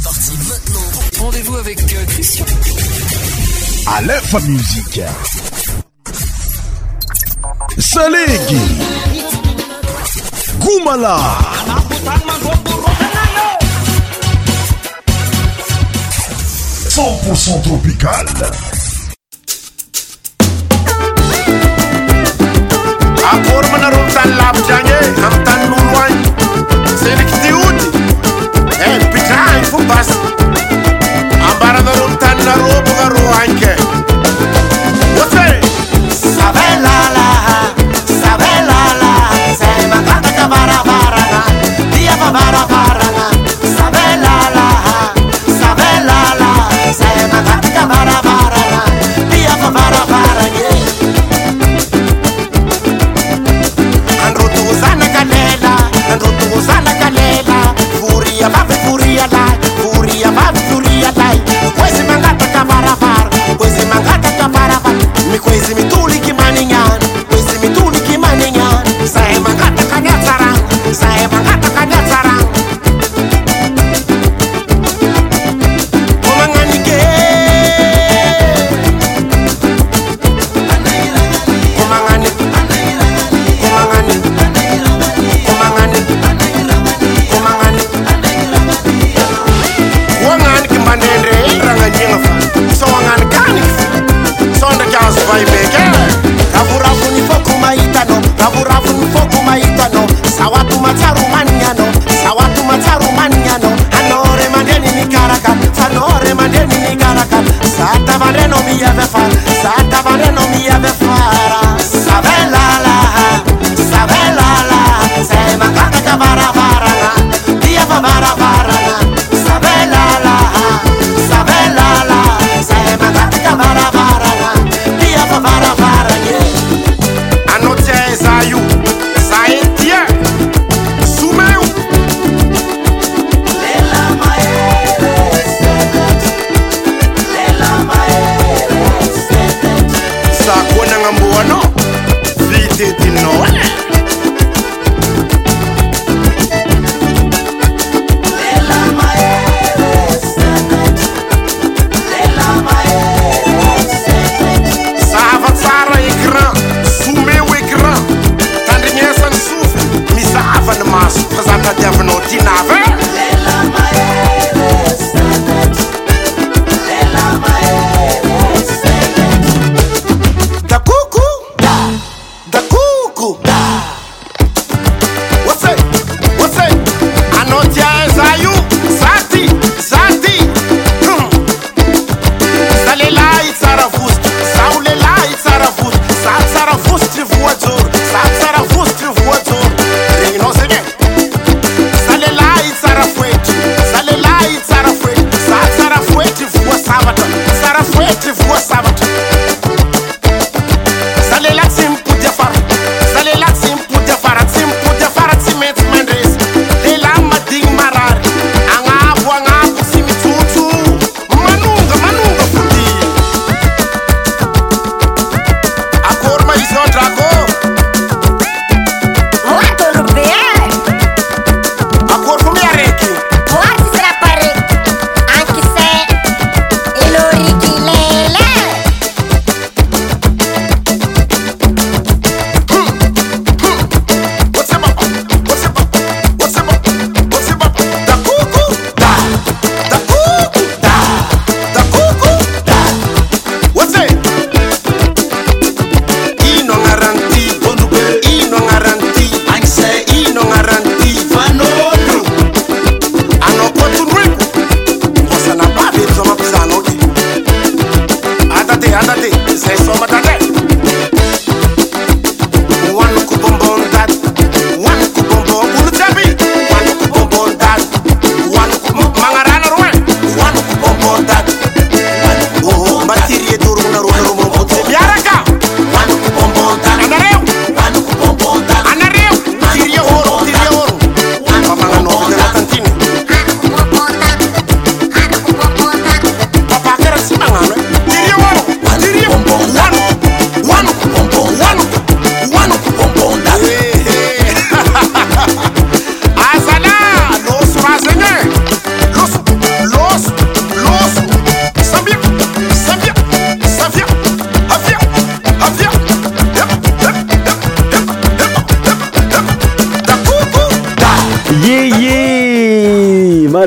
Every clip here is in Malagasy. C'est parti maintenant. Rendez-vous avec euh, Christian. À l'info musique. Salegi. Goumala. Cent tropical. Akor mana rumtan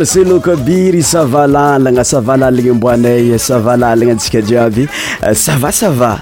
seloka biry savalalagna savaalalagna mboanay savalalana antsika jiaby savasava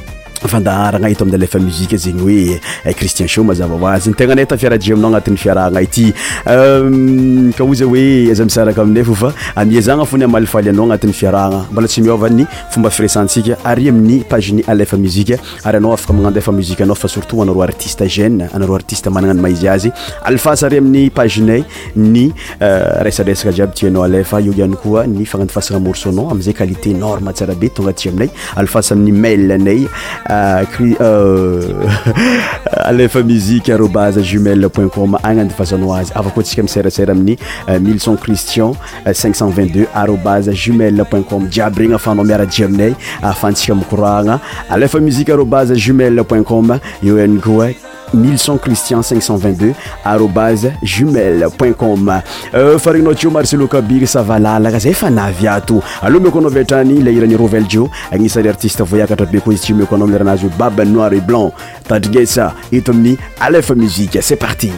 fandaharagna eh, ehm, ah, amin'ny eh, alefa mzika egny oe cristien mazavazyaaaatyasaaatistaamy panayykiyaaaaquaiténraaenaaaalfas aminy malanay Euh, cialefa euh, musique arobas jumail point com agnandy fahsanao azy afa koa antsika ami serasera amin'ny euh, mille son cristian 5inqcent22 arobas jumail point com jiaby regny afanao miara ji aminay afantsika amikoragna alefa musique arobas jumail point com eo any koa 1100christian522 arobase euh, Farinotio marcelo kabir Savala fanaviato fa navy me aloha le roveljo agnisan'ny artiste voyaka be koa izy tsy noir et blanc tandrigesa itomni amin'ny alefa musique, c'est parti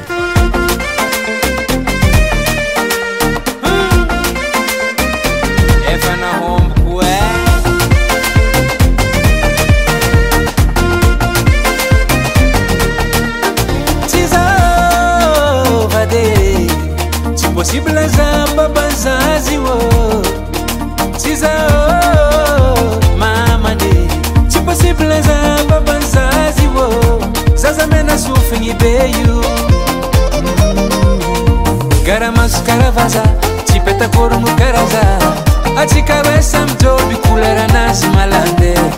a cipeta korunu karaza aci kabesa m tobikularanazmalande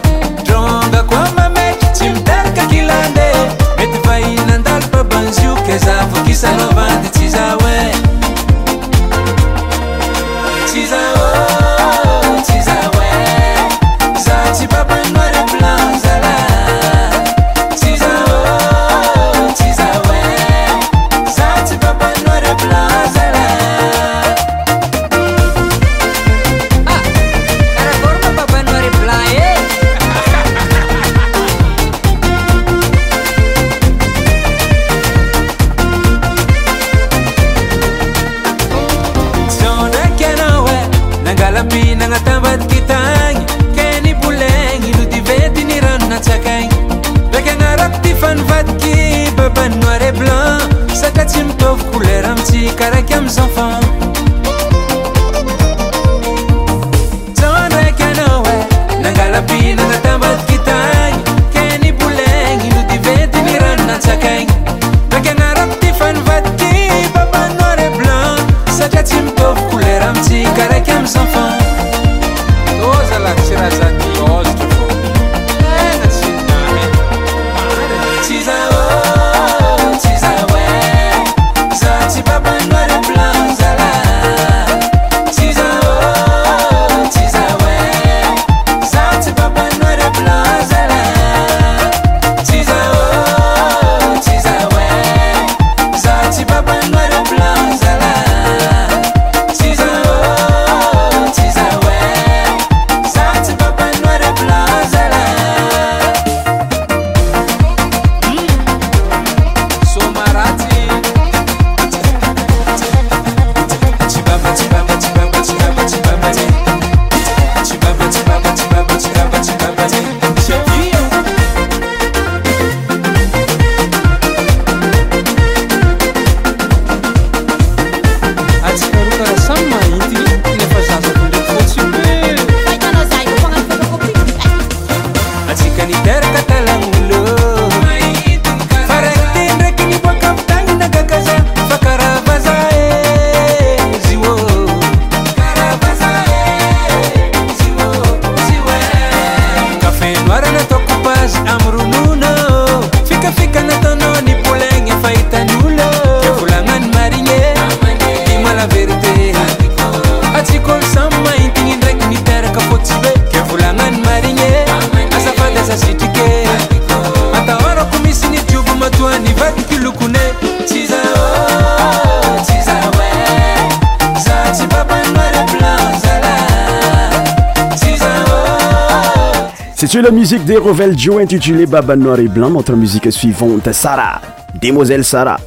la musique des rovelle jio intitulé babanori blanc notre musique suivante sara demoiselle sara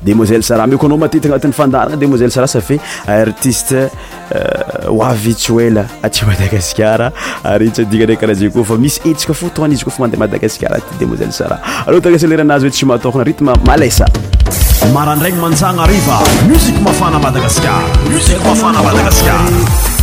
demoiselle sara meko anao matetika anatin'ny fandarana demoiselle sara safet artiste oavtsy euh, ela tsy madagasikara aritsy adina ndrakykrah zi ko fa misy etsika fo tona izy koafa mandeha madagasikar ty demoiselle sara al dagasaleranazy oe tsy mahatokana ritme malasa marandrainy mantsana riva musi mafaamaaasamsi mafana madagasar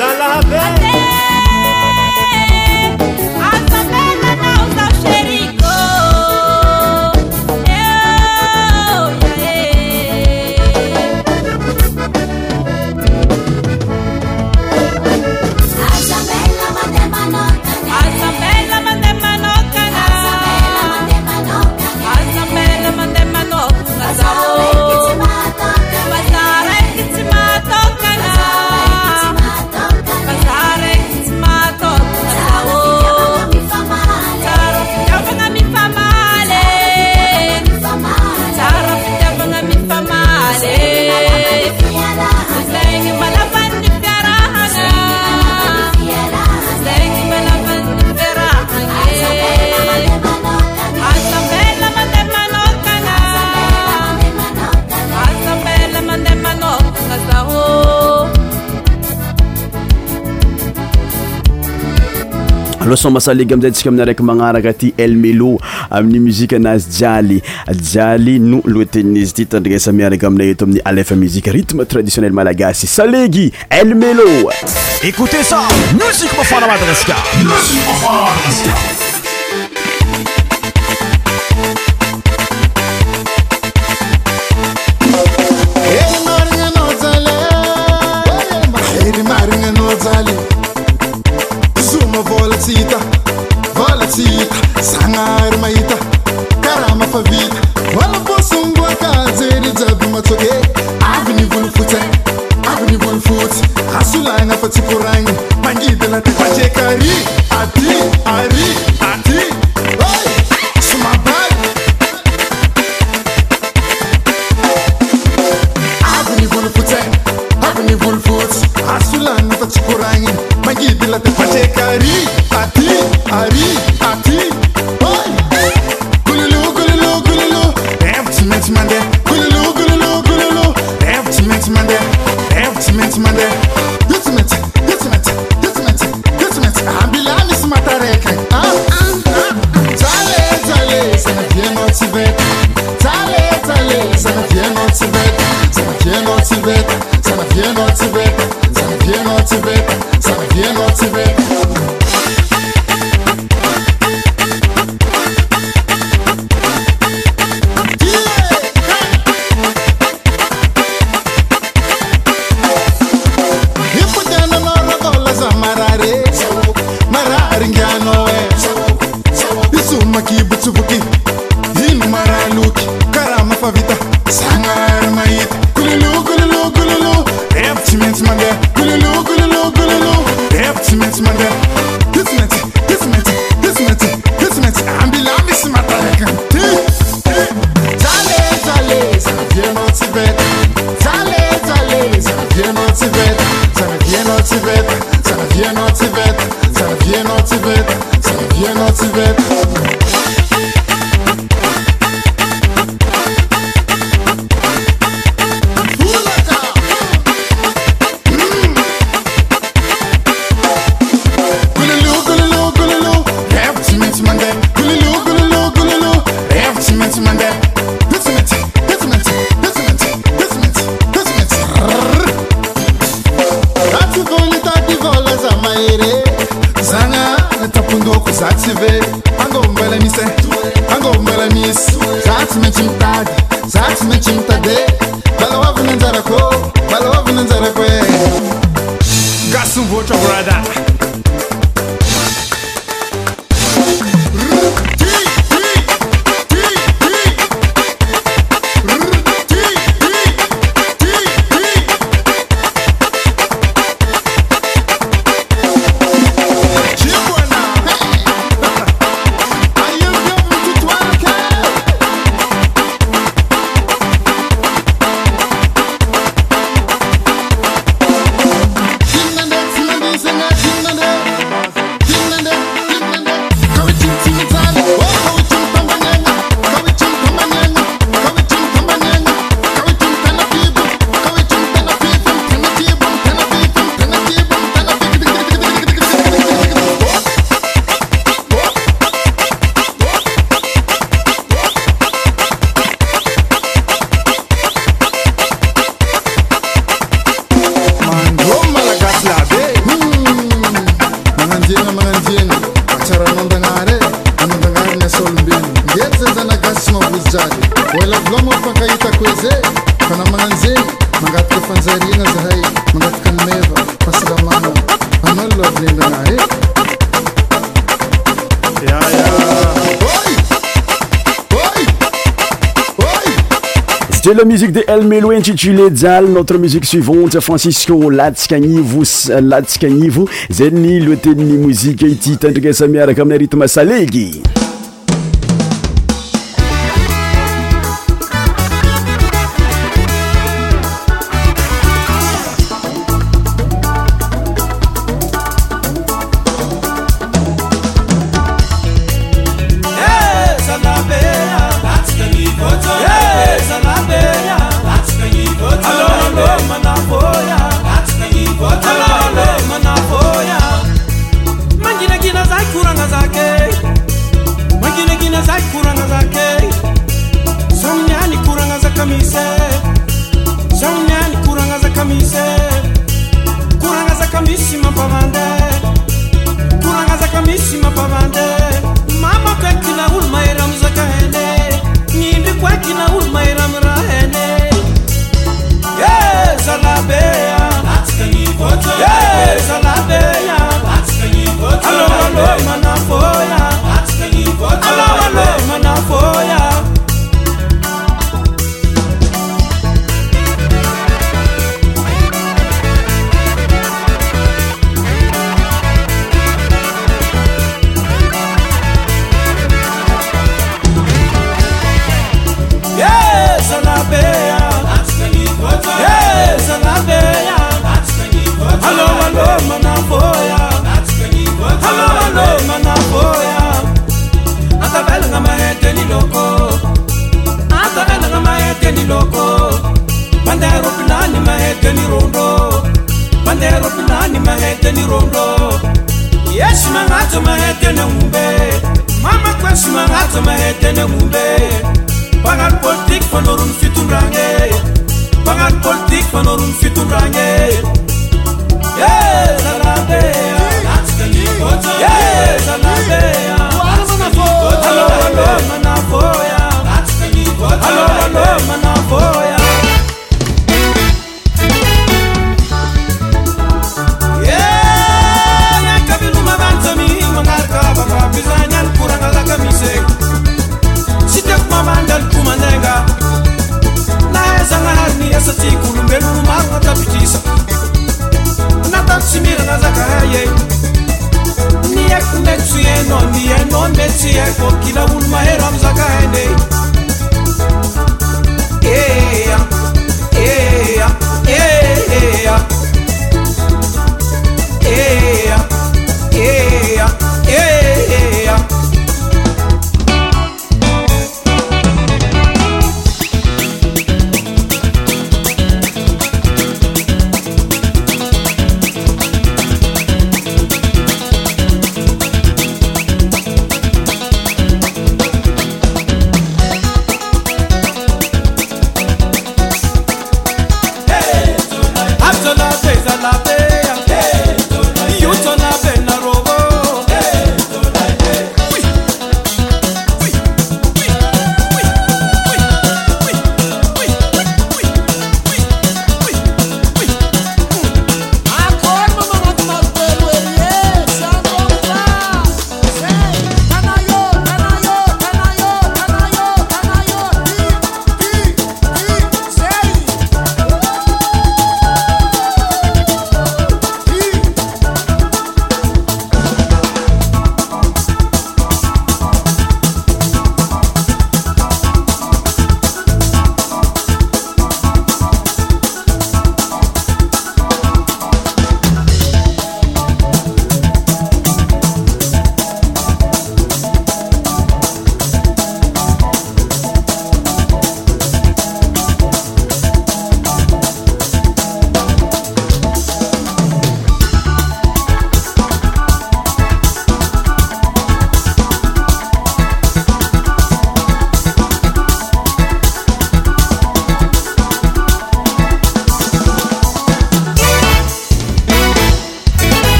I love. some salegy amiizay ntsika amina araiky magnaraka aty el melo amin'ny muziqa anazy jialy jialy no loatenin'izy ity tandrinasamiaraky aminay eto amin'ny alefa muziqe rythme traditionnel malagasy salegy l meloéteass amizade se tule jial notre musique suivante francisco latsika gnivo latsikagnivo zany loateniny mozike ity tandrika samiaraka aminay ritme salegy banheiro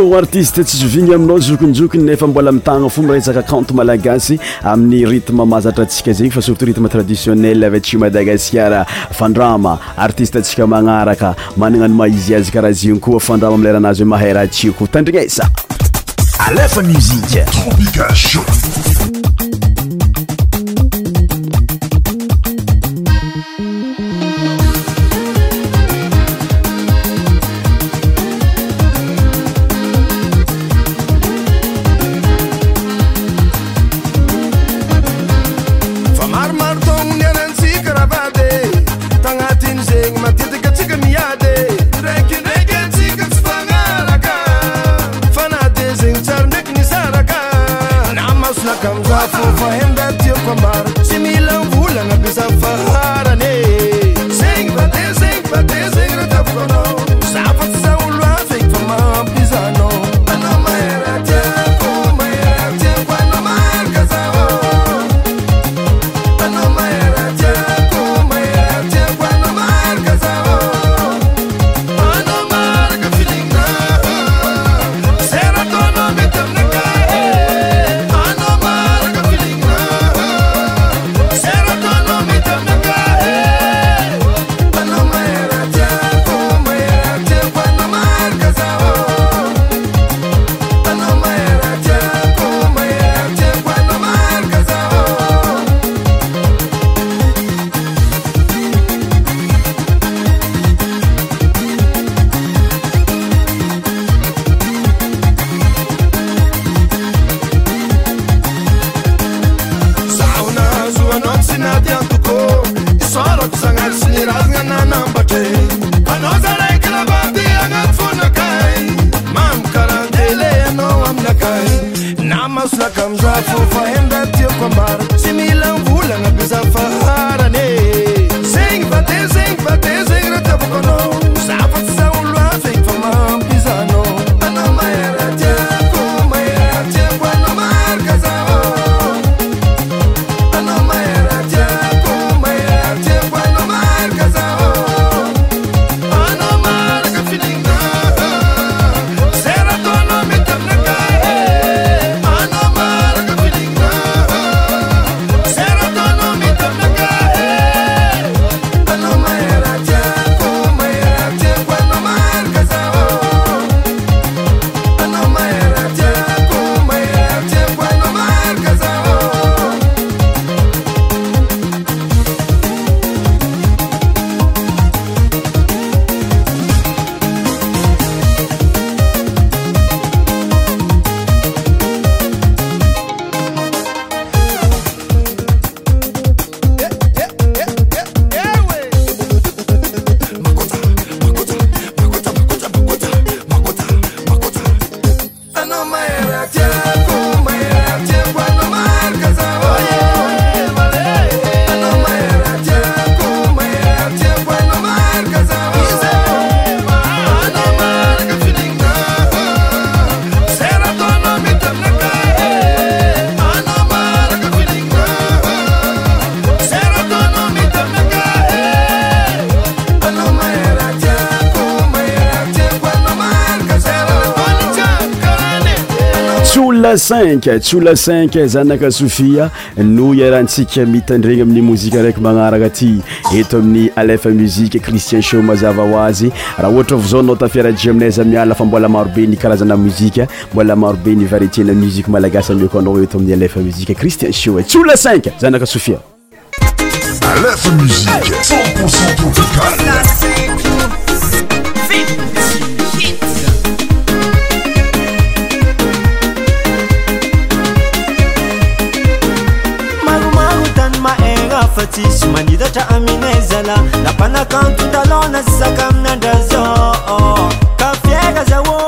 o artiste tsy zovigny aminao jokinjokiny nefa mbola mitagna fo miresaka cante malagasy amin'ny ritme mahazatra antsika zegny fa surtout ritme traditionnel avy tsy o madagaskara fandrama artiste atsika magnaraka manana ano maizy azy karaha zegny koa fandrama amilelanazy hoe mahay raha tsioko tandrignesa alefanizik cinq ts ola cinq zanaka sofia no iarahantsika mitandregny amin'ny mozika raiky magnaraka aty eto amin'ny alfa muzike cristien sho mazava hoazy raha ohatra vazaonao tafiaraje aminaeza miala fa mbola maro be nykarazagna mozika mbola maro be nivaretiana muzika malagasy mioko anao eto amin'ny alfa muzika christien sho e tsola cinq zanaka sofia ل لpن كن تتلونسكمنdز ك فا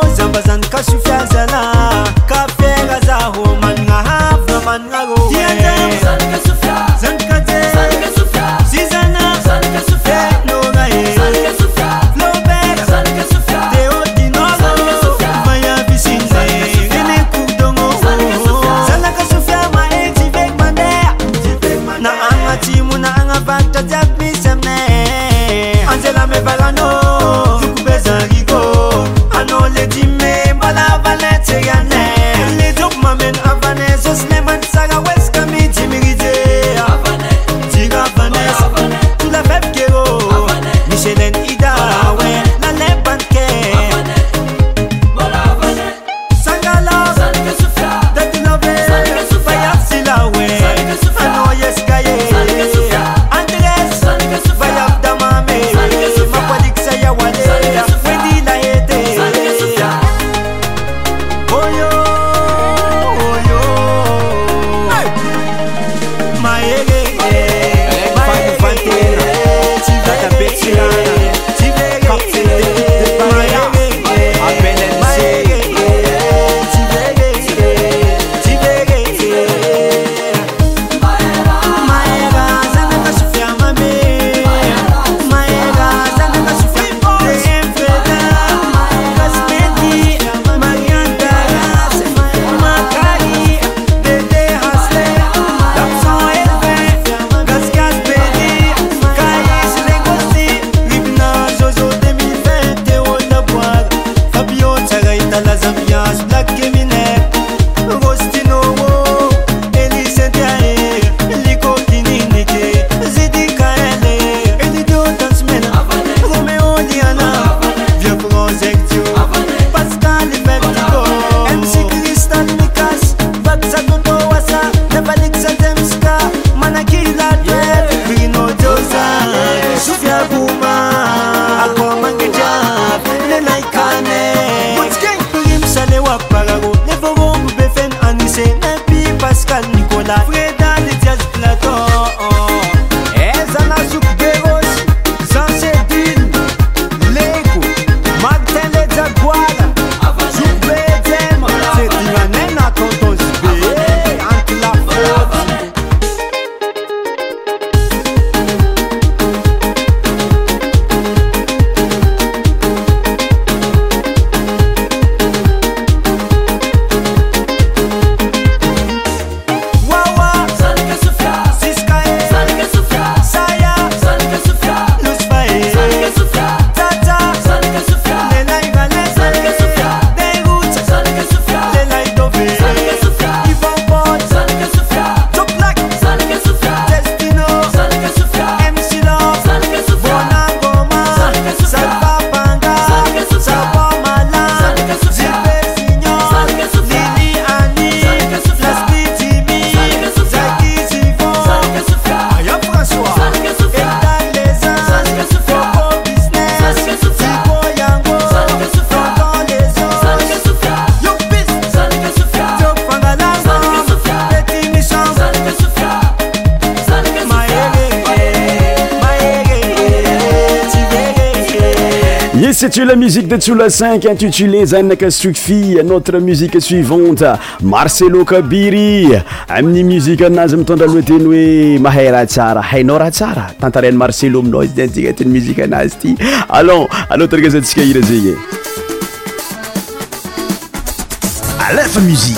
tu la musique de tsous la cinq intitulé zannaka sufie notre musique suivante marcelo kabiry amin'ny muzike anazy mitondra aloha teny hoe mahay raha tsara hainao raha tsara tantariny marcelo aminao izy dantina teny muzike anazy ty allon alôa traazatsika hira zegnyeaamusie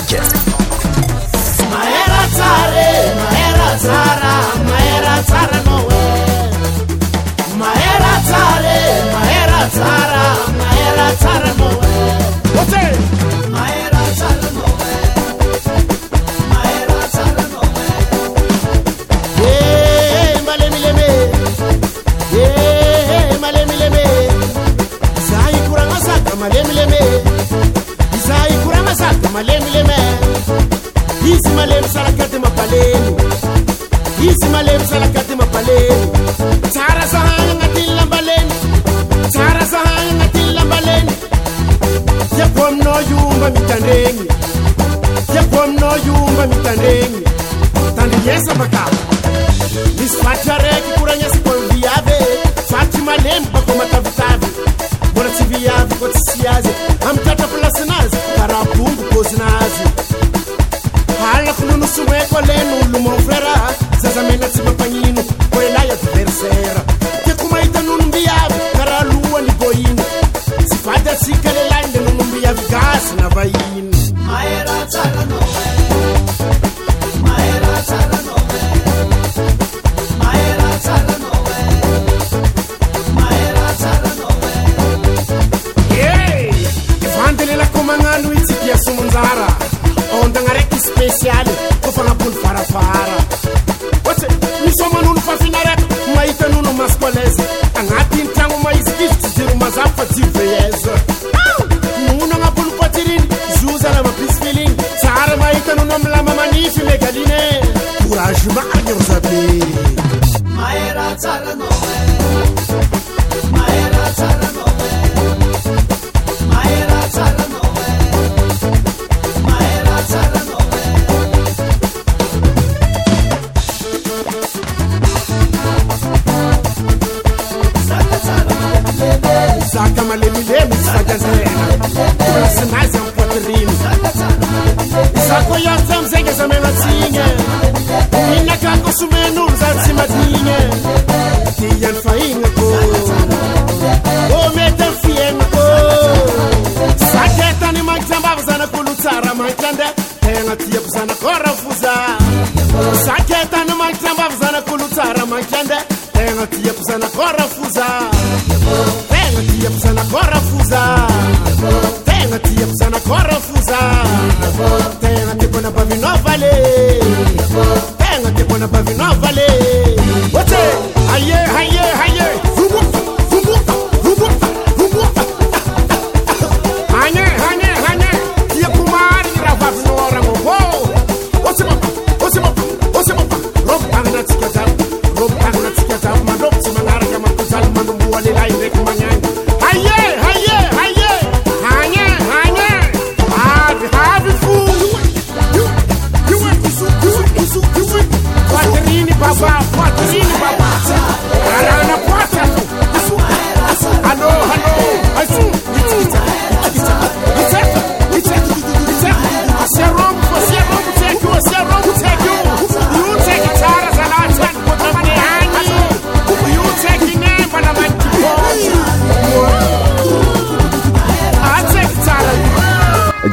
malemylem izy malemy salakaty mabaleny izy malemy salakaty mabaleny tsarazaaa gnatny lambalenysarazaaga agnatny lambaleny iakominaiomba mitandregn iakominaiomba mitandregy tanesabaka misy patraraky koranasykviavy saty malemy bako matavitavy bolatsyviavyktssazy amtratraplasynazy arao zalakolonosomekoleno lomofera zazamenatsymapanino koelai adversera ke komaitanonombiavy karaloani kôino syfadasikalelande nonombiavy gazy navainoe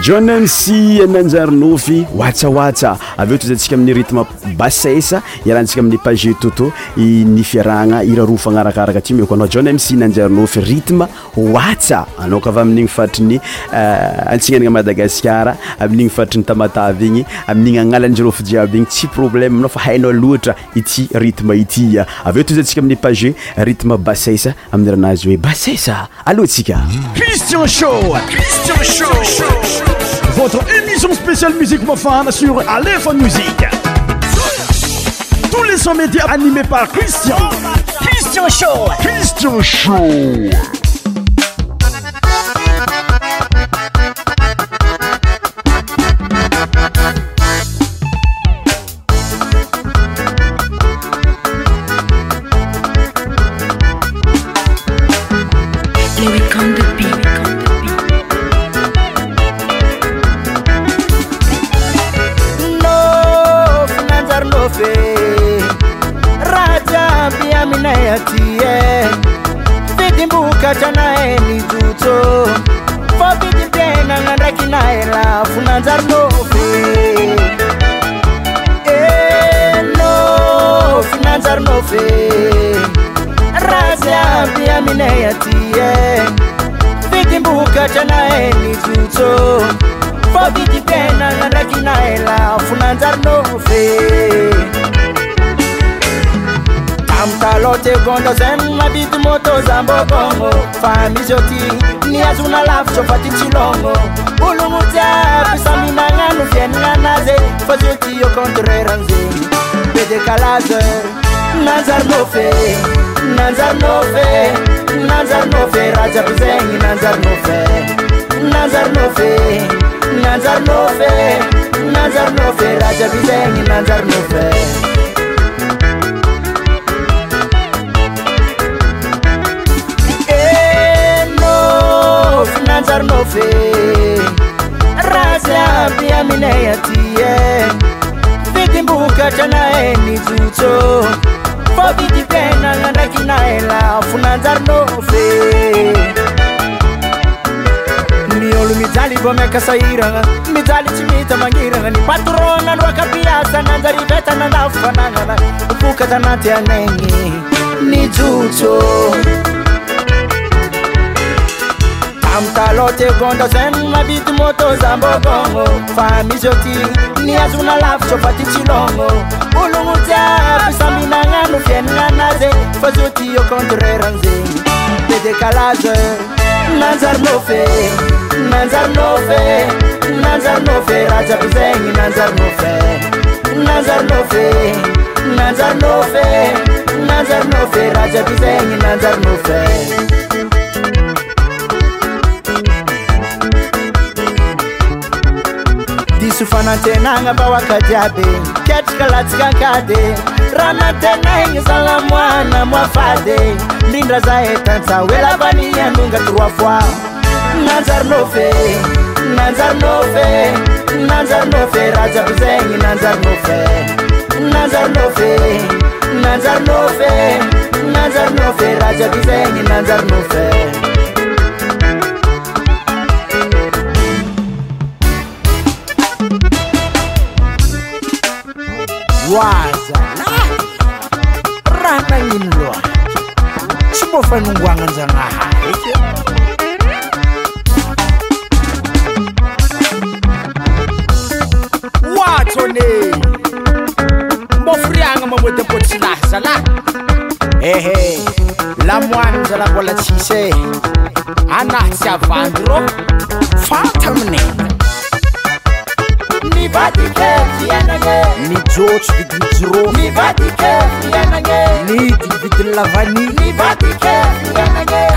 johnan sy ananjarynofy watsaoatsa avye tozy antsika amin'ny rtme basesa irantsika aminy page toto nyfirana iraro fnarakaraka atymajn misinriof rtme sak ami'nyfaryatsiaamadagasar am'nyfatrytamatav iny am'nyanalazrofjiabyigny tsyrbmaifahaintr ityriy aetzsia amiy pagert bassa amirhazyoe basesaaskciiné Fun musique. Tous les sons médias animés par Christian. Christian Show. Christian Show. no fnanzarinofe rase abia mineyatie fitimbokatrana eni titso fokititena ragina ela fonanzarinofe amitalotegonda zan madido motozambobongo famizoty ni azonalafotofatinxilongo ologmojyapasamihnagnano zi anagna ana zey fa zeotia contraira anizegny bedekalaza nanjarynôfe nanjarynôfe nanjarynôfe rajiaby zegny nanjarynôfe nanjarynôfe nanjarynôfe nanjarynôfe rajiaby zegny nanjarynôfe easyaby amina aty e fidymbokatra naha e e ny jotso fa vidytenana ndraiky na ala fo nanjarinofe miolo mijaly va miakasahiragna mijaly tsy mita mangiragna ny patronaloakapiasananjarypetanandafo vanagnana bokatanaty anegny ni jotso amitalôte gondrazany mabity môtozambabongo famizaty niazona lafa tsovaty tsylonga ononoty apisaminagnanofeninanaze fa zoty o kontraraanzegny bedekalaza nanjarynofe nanjarynofe nanjarynofe rajabyzegny nanjarynofe nanjarynofe nanjarynofe nanjarnoe rajaby zegny nanjarynofe syfanantenagna mba ho akajiaby ketraka latsika ankadi raha nantenaigna salamoana moafady ndrindra za etanja hoelavany anongany roavoa nanjaronôfe nanjaronôfe nanjaronôfe raha jiaby zegny nanjaronôfe nanjaronôfe nanjaronôfe nanjaronôfe raha jiaby zegny nanjaronôfe aza raananino loa sombofaningoagna an-zanahay oatsone mboforiagna mametapo sy laha zalah ehe lamoani zanakolatisy e anaha sy avandy rô fataminana mijôtso didini jiro miitiny bidiny lavani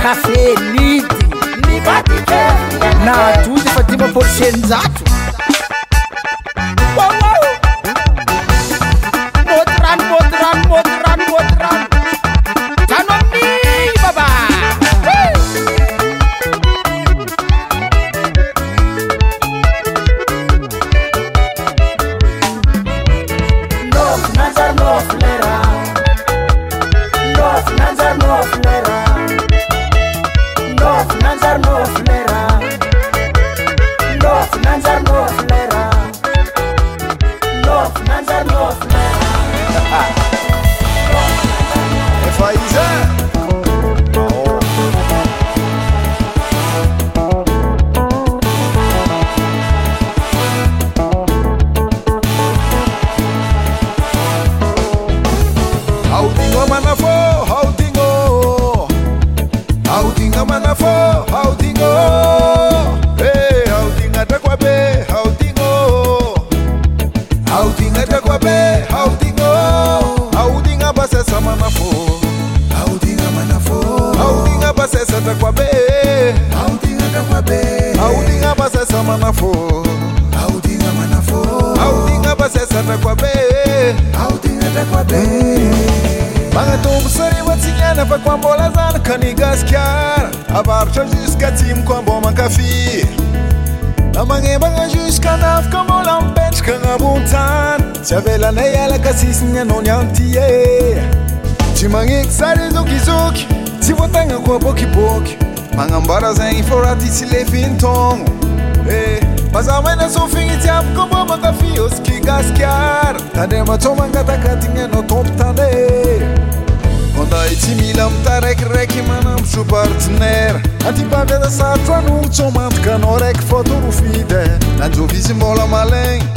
kafe miiti ia na toty fa dimaporsenyjato tsy avelanay alaka sisiny anao ny antye ty eh. magneko sary zokizoky tsy môtagnako bôkibôky magnambara zegny fôraty sy lefinytaogno e eh, pazah mnasofiyyabako mô mankafiôzky gaskar tandeh matso mangatakatinaanao tompo tane ôndai eh. tsy mila mitaraikiraiky manampiso partenera atypaviatasarotro anono tsomantakanao raiky fotorofidy najovisy mbola malagna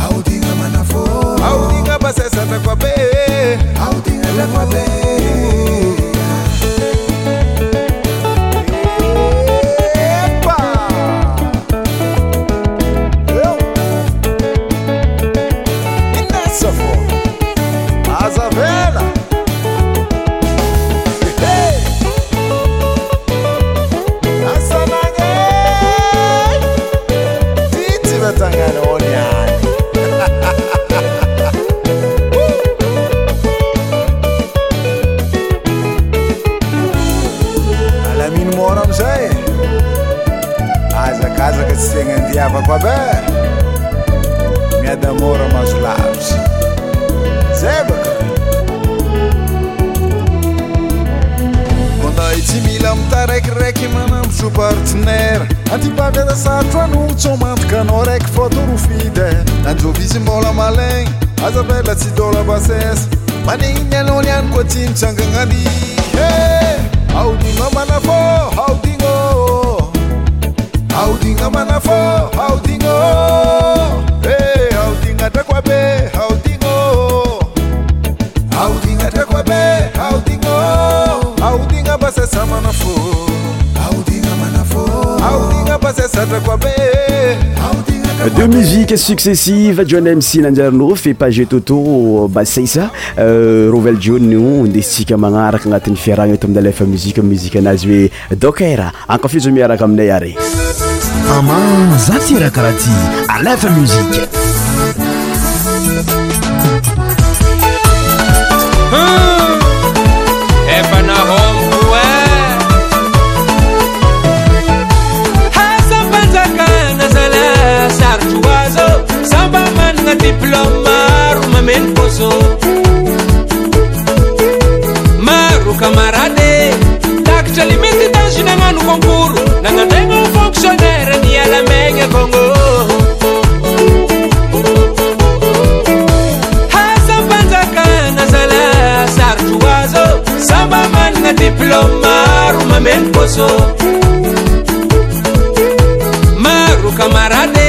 Audinga manafo Audinga basesa takwabee a takwabee successive jouney misi n anjarino fet page toto euh, basaisa euh, rovell jono ndesitsika magnaraka agnatin'ny fiarana eto aminy alefa muzike muzika anazy hoe doker ankafeozao miaraka aminay ary ama za tira karaha ty alefa muzika nobômarokamarady takatra limitytanginagnano komporo nanatagna fonktionnaira nialamaigna kongô asapanjakagna zala sarotro aza sambamanana diplôme maro mameno bôsomarokamardy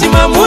riiaromo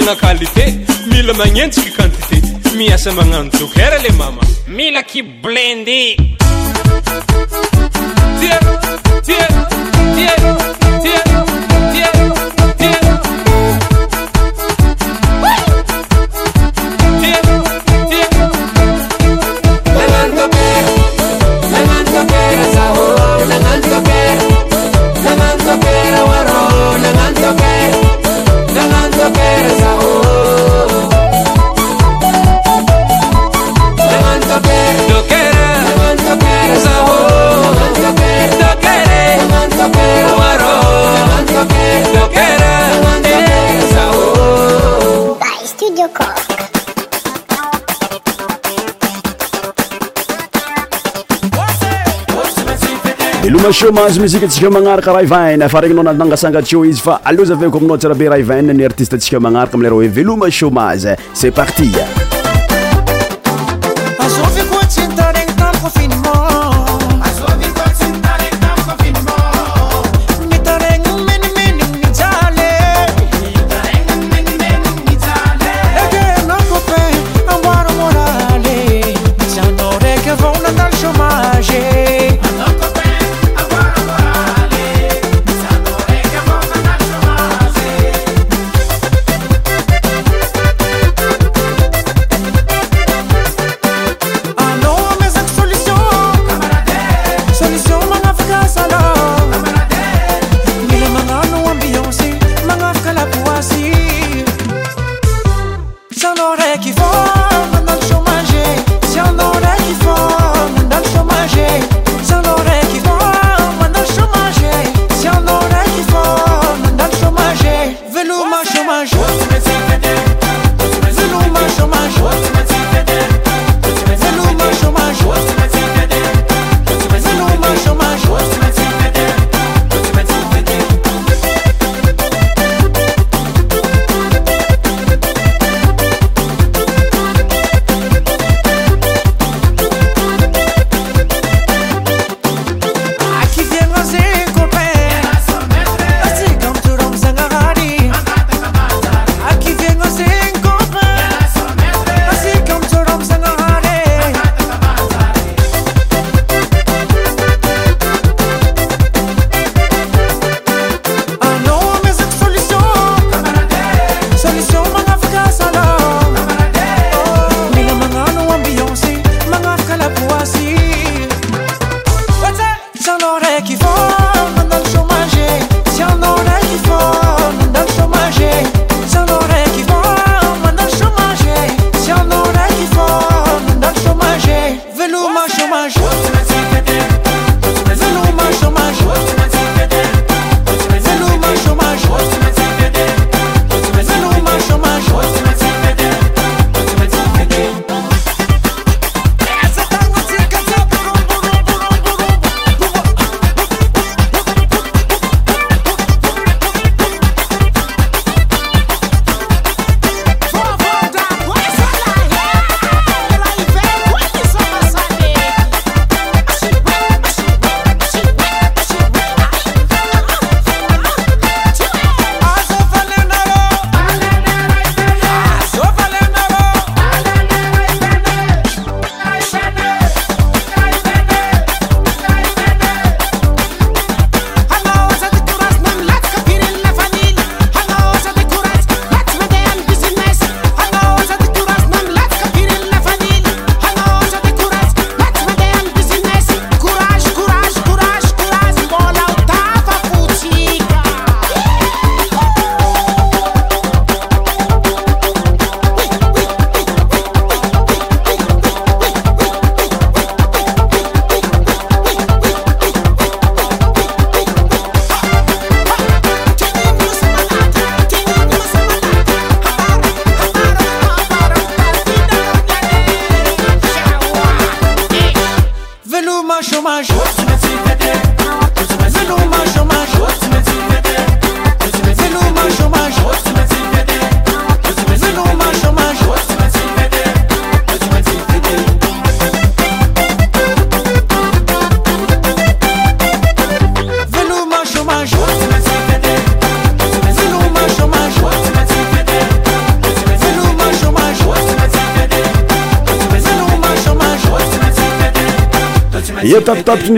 gna qalité mila magnentsiky quantité miasa magnano johera le mama mila ki blendy tie ti chomaze musique ntsika magnaraka ra ivaina fa regnynao ananangasanga to izy fa aloza aveo ko aminao tsirabe ra ivain ny artiste ntsika magnaraka amlera hoe veloma chômaze c'est partie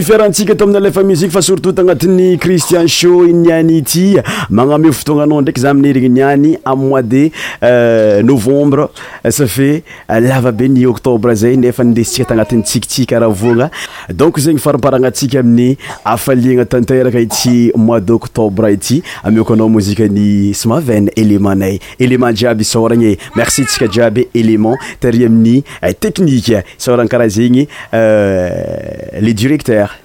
fiarantsika atao amin'ny alefa muzike fa surtout agnatin'ny cristian sha i niany ity magnamee fotoagnanao ndraiky za minerigny niany am'ymois de euh, novembre sa fet euh, lavabe ny octobre zay nefa nidesitsika tanatin'ny tsikitsika raha voagna donc zegny ifaramparana ntsika amin'ny afaliagna tanteraka ity mois d' octobre ity amioko anao mozika ny smavane élément nay elément jiaby soragnye merci tsika jiaby elément tari aminy euh, technique isorana karaha zegny euh, le directeur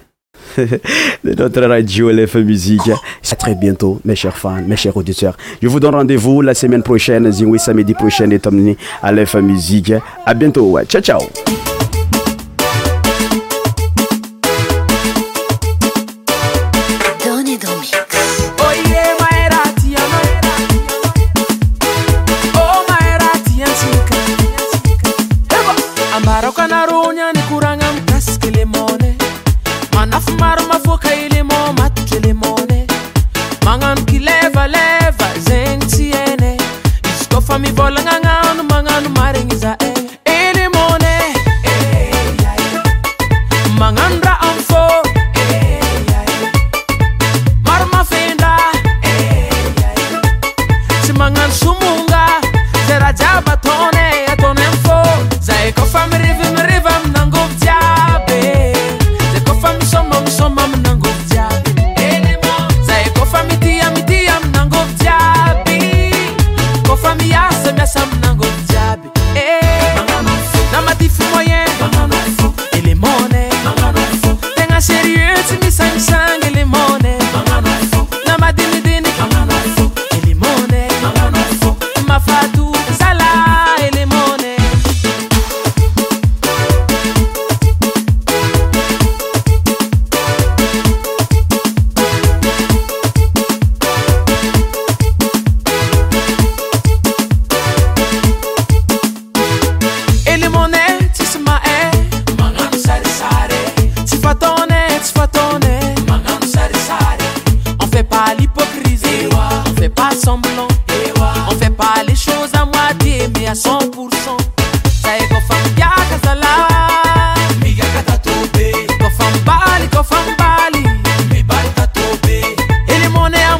de notre radio LF Musique. À très bientôt, mes chers fans, mes chers auditeurs. Je vous donne rendez-vous la semaine prochaine, oui samedi prochain, et à LF Musique. À bientôt. Ciao, ciao. money, I'm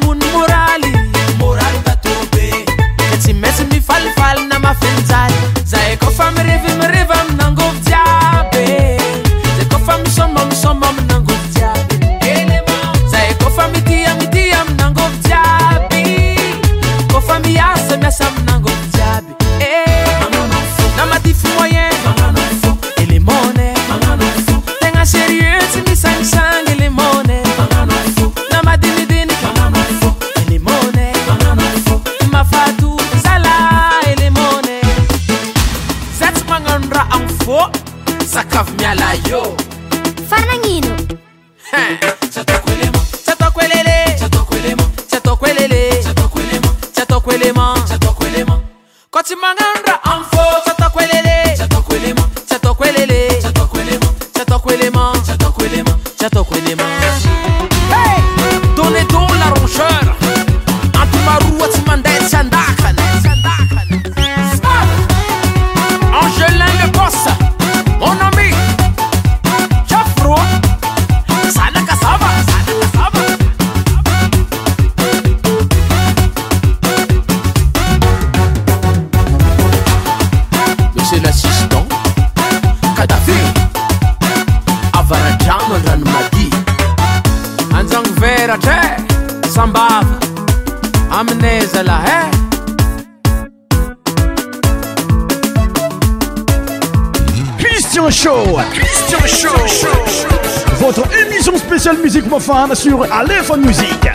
famm sur ale fone musiq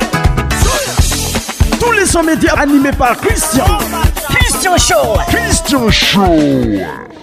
tou les son média animé par christian cristian how christian show